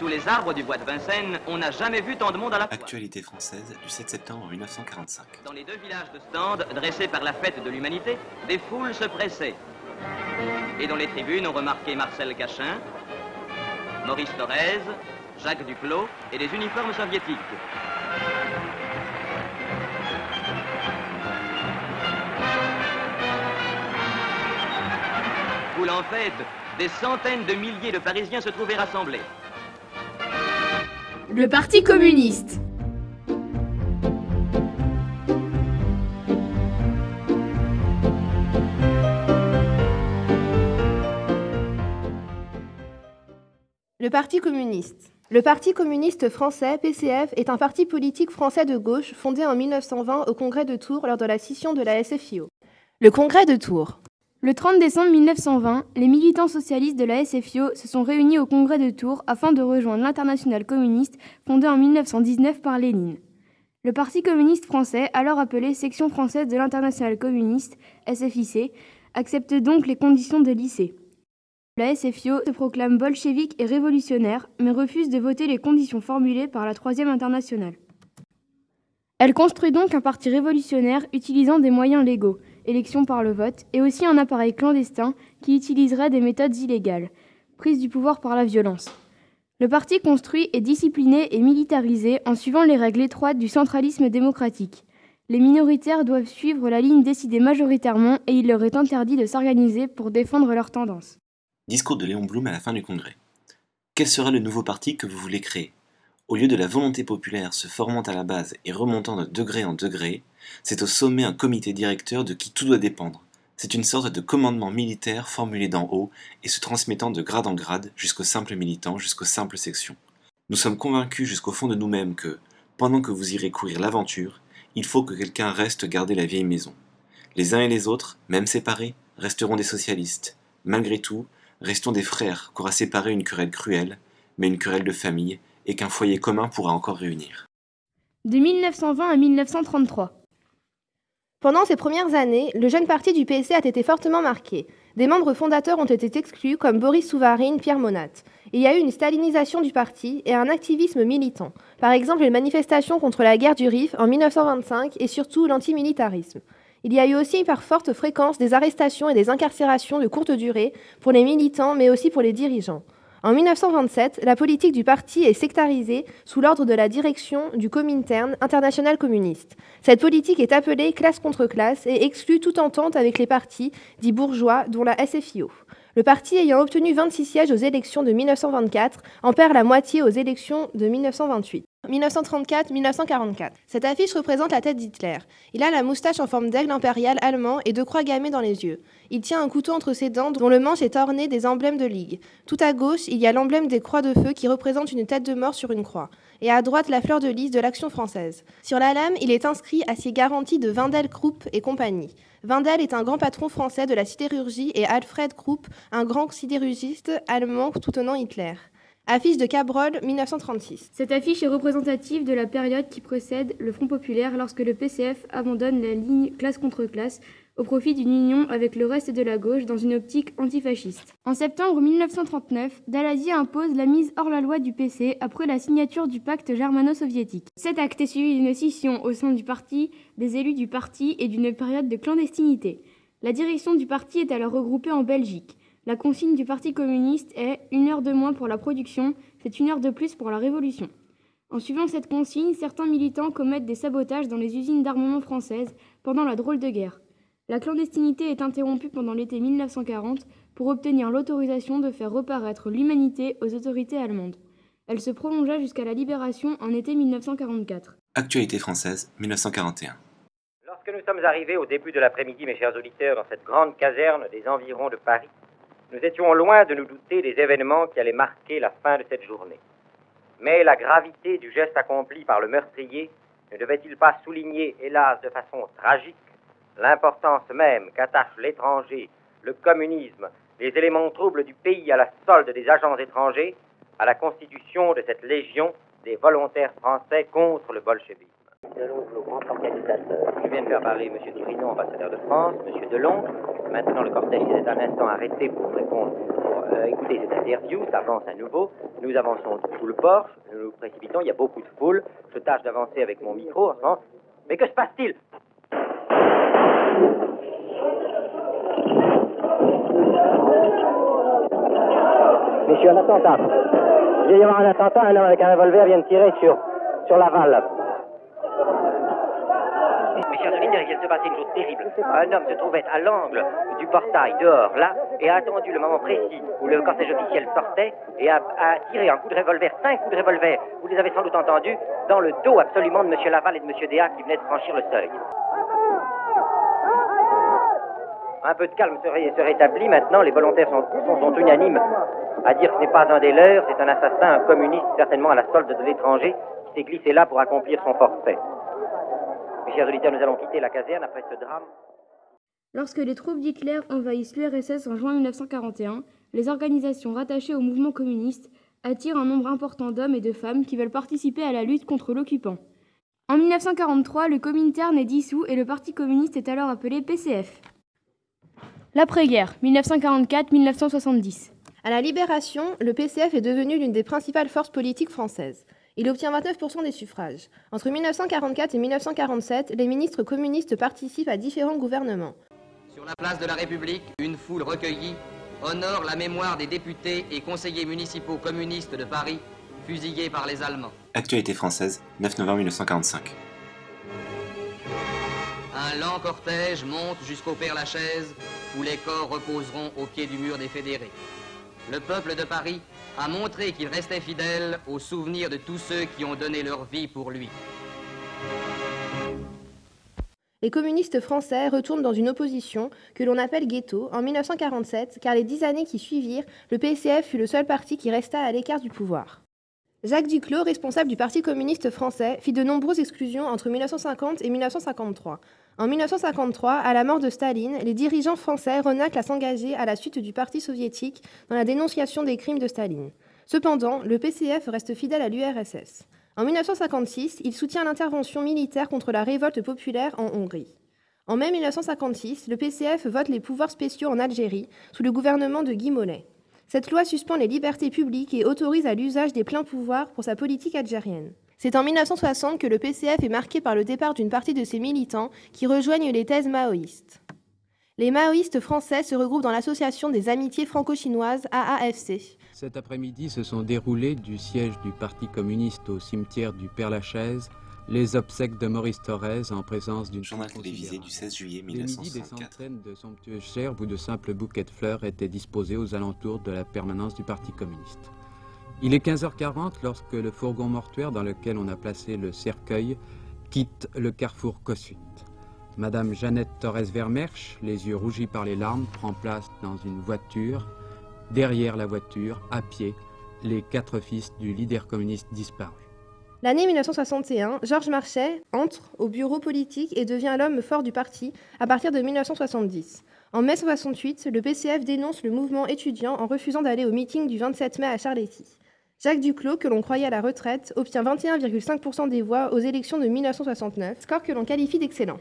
Sous les arbres du bois de Vincennes, on n'a jamais vu tant de monde à la fois. Actualité française du 7 septembre 1945. Dans les deux villages de stand, dressés par la fête de l'humanité, des foules se pressaient. Et dans les tribunes, on remarquait Marcel Cachin, Maurice Thorez, Jacques Duclos et des uniformes soviétiques. Foule en fête, des centaines de milliers de Parisiens se trouvaient rassemblés. Le Parti communiste. Le Parti communiste. Le Parti communiste français, PCF, est un parti politique français de gauche fondé en 1920 au Congrès de Tours lors de la scission de la SFIO. Le Congrès de Tours. Le 30 décembre 1920, les militants socialistes de la SFIO se sont réunis au Congrès de Tours afin de rejoindre l'Internationale communiste fondée en 1919 par Lénine. Le Parti communiste français, alors appelé Section française de l'Internationale communiste, SFIC, accepte donc les conditions de lycée. La SFIO se proclame bolchevique et révolutionnaire, mais refuse de voter les conditions formulées par la Troisième Internationale. Elle construit donc un parti révolutionnaire utilisant des moyens légaux, élection par le vote, et aussi un appareil clandestin qui utiliserait des méthodes illégales, prise du pouvoir par la violence. Le parti construit est discipliné et militarisé en suivant les règles étroites du centralisme démocratique. Les minoritaires doivent suivre la ligne décidée majoritairement et il leur est interdit de s'organiser pour défendre leurs tendances. Discours de Léon Blum à la fin du congrès. Quel sera le nouveau parti que vous voulez créer? Au lieu de la volonté populaire se formant à la base et remontant de degré en degré, c'est au sommet un comité directeur de qui tout doit dépendre. C'est une sorte de commandement militaire formulé d'en haut et se transmettant de grade en grade jusqu'au simple militant, jusqu'aux simples sections. Nous sommes convaincus jusqu'au fond de nous-mêmes que, pendant que vous irez courir l'aventure, il faut que quelqu'un reste garder la vieille maison. Les uns et les autres, même séparés, resteront des socialistes. Malgré tout, restons des frères qu'aura séparé une querelle cruelle, mais une querelle de famille, et qu'un foyer commun pourra encore réunir. De 1920 à 1933. Pendant ces premières années, le jeune parti du PC a été fortement marqué. Des membres fondateurs ont été exclus comme Boris Souvarine, Pierre Monat. Il y a eu une stalinisation du parti et un activisme militant. Par exemple, les manifestations contre la guerre du Rif en 1925 et surtout l'antimilitarisme. Il y a eu aussi par forte fréquence des arrestations et des incarcérations de courte durée pour les militants mais aussi pour les dirigeants. En 1927, la politique du parti est sectarisée sous l'ordre de la direction du Comintern international communiste. Cette politique est appelée classe contre classe et exclut toute entente avec les partis dits bourgeois, dont la SFIO. Le parti ayant obtenu 26 sièges aux élections de 1924 en perd la moitié aux élections de 1928. 1934-1944. Cette affiche représente la tête d'Hitler. Il a la moustache en forme d'aigle impérial allemand et deux croix gammées dans les yeux. Il tient un couteau entre ses dents dont le manche est orné des emblèmes de ligue. Tout à gauche, il y a l'emblème des croix de feu qui représente une tête de mort sur une croix. Et à droite, la fleur de lys de l'action française. Sur la lame, il est inscrit à ses garanties de Wendel Krupp et compagnie. Wendel est un grand patron français de la sidérurgie et Alfred Krupp, un grand sidérurgiste allemand soutenant Hitler. Affiche de Cabrol, 1936. Cette affiche est représentative de la période qui précède le Front populaire lorsque le PCF abandonne la ligne classe contre classe au profit d'une union avec le reste de la gauche dans une optique antifasciste. En septembre 1939, Daladier impose la mise hors la loi du PC après la signature du pacte germano-soviétique. Cet acte est suivi d'une scission au sein du parti, des élus du parti et d'une période de clandestinité. La direction du parti est alors regroupée en Belgique. La consigne du Parti communiste est une heure de moins pour la production, c'est une heure de plus pour la révolution. En suivant cette consigne, certains militants commettent des sabotages dans les usines d'armement françaises pendant la drôle de guerre. La clandestinité est interrompue pendant l'été 1940 pour obtenir l'autorisation de faire reparaître l'humanité aux autorités allemandes. Elle se prolongea jusqu'à la libération en été 1944. Actualité française, 1941. Lorsque nous sommes arrivés au début de l'après-midi, mes chers auditeurs, dans cette grande caserne des environs de Paris, nous étions loin de nous douter des événements qui allaient marquer la fin de cette journée. Mais la gravité du geste accompli par le meurtrier ne devait-il pas souligner, hélas, de façon tragique, l'importance même qu'attachent l'étranger, le communisme, les éléments troubles du pays à la solde des agents étrangers, à la constitution de cette légion des volontaires français contre le bolchevisme? Je viens de faire parler M. Ambassadeur de France, M. Delon, Maintenant, le cortège s'est un instant arrêté pour répondre, euh, écouter cette interview. Ça avance à nouveau. Nous avançons sous le porche. Nous nous précipitons. Il y a beaucoup de foule. Je tâche d'avancer avec mon micro en. Mais que se passe-t-il? Monsieur, un attentat. Il y avoir un attentat. Un homme avec un revolver vient de tirer sur, sur Laval. Mes chers il vient de se passer une chose terrible. Un homme se trouvait à l'angle du portail, dehors, là, et a attendu le moment précis où le cortège officiel sortait et a, a tiré un coup de revolver, cinq coups de revolver. Vous les avez sans doute entendus dans le dos absolument de M. Laval et de M. Déa qui venaient de franchir le seuil. Un peu de calme se, ré- se rétablit maintenant. Les volontaires sont, sont- sont unanimes à dire que ce n'est pas un des leurs, c'est un assassin, un communiste, certainement à la solde de l'étranger, qui s'est glissé là pour accomplir son forfait. Mes chers auditeurs, nous allons quitter la caserne après ce drame. Lorsque les troupes d'Hitler envahissent l'URSS en juin 1941, les organisations rattachées au mouvement communiste attirent un nombre important d'hommes et de femmes qui veulent participer à la lutte contre l'occupant. En 1943, le Comintern est dissous et le Parti communiste est alors appelé PCF. L'après-guerre, 1944-1970. À la Libération, le PCF est devenu l'une des principales forces politiques françaises. Il obtient 29% des suffrages. Entre 1944 et 1947, les ministres communistes participent à différents gouvernements. Sur la place de la République, une foule recueillie honore la mémoire des députés et conseillers municipaux communistes de Paris, fusillés par les Allemands. Actualité française, 9 novembre 1945. Un lent cortège monte jusqu'au Père-Lachaise, où les corps reposeront au pied du mur des fédérés. Le peuple de Paris a montré qu'il restait fidèle au souvenir de tous ceux qui ont donné leur vie pour lui. Les communistes français retournent dans une opposition que l'on appelle ghetto en 1947, car les dix années qui suivirent, le PCF fut le seul parti qui resta à l'écart du pouvoir. Jacques Duclos, responsable du Parti communiste français, fit de nombreuses exclusions entre 1950 et 1953. En 1953, à la mort de Staline, les dirigeants français renaclent à s'engager à la suite du Parti soviétique dans la dénonciation des crimes de Staline. Cependant, le PCF reste fidèle à l'URSS. En 1956, il soutient l'intervention militaire contre la révolte populaire en Hongrie. En mai 1956, le PCF vote les pouvoirs spéciaux en Algérie sous le gouvernement de Guy Mollet. Cette loi suspend les libertés publiques et autorise à l'usage des pleins pouvoirs pour sa politique algérienne. C'est en 1960 que le PCF est marqué par le départ d'une partie de ses militants qui rejoignent les thèses maoïstes. Les maoïstes français se regroupent dans l'association des amitiés franco-chinoises AAFC. Cet après-midi se sont déroulés du siège du Parti communiste au cimetière du Père-Lachaise les obsèques de Maurice Thorez en présence d'une Journal foule télévisé du 16 juillet des 1964. centaines de somptueuses gerbes ou de simples bouquets de fleurs étaient disposés aux alentours de la permanence du Parti communiste. Il est 15h40 lorsque le fourgon mortuaire dans lequel on a placé le cercueil quitte le carrefour Kossuth. Madame Jeannette Torres-Vermersch, les yeux rougis par les larmes, prend place dans une voiture. Derrière la voiture, à pied, les quatre fils du leader communiste disparu. L'année 1961, Georges Marchais entre au bureau politique et devient l'homme fort du parti à partir de 1970. En mai 68, le PCF dénonce le mouvement étudiant en refusant d'aller au meeting du 27 mai à Charletti. Jacques Duclos, que l'on croyait à la retraite, obtient 21,5% des voix aux élections de 1969, score que l'on qualifie d'excellent.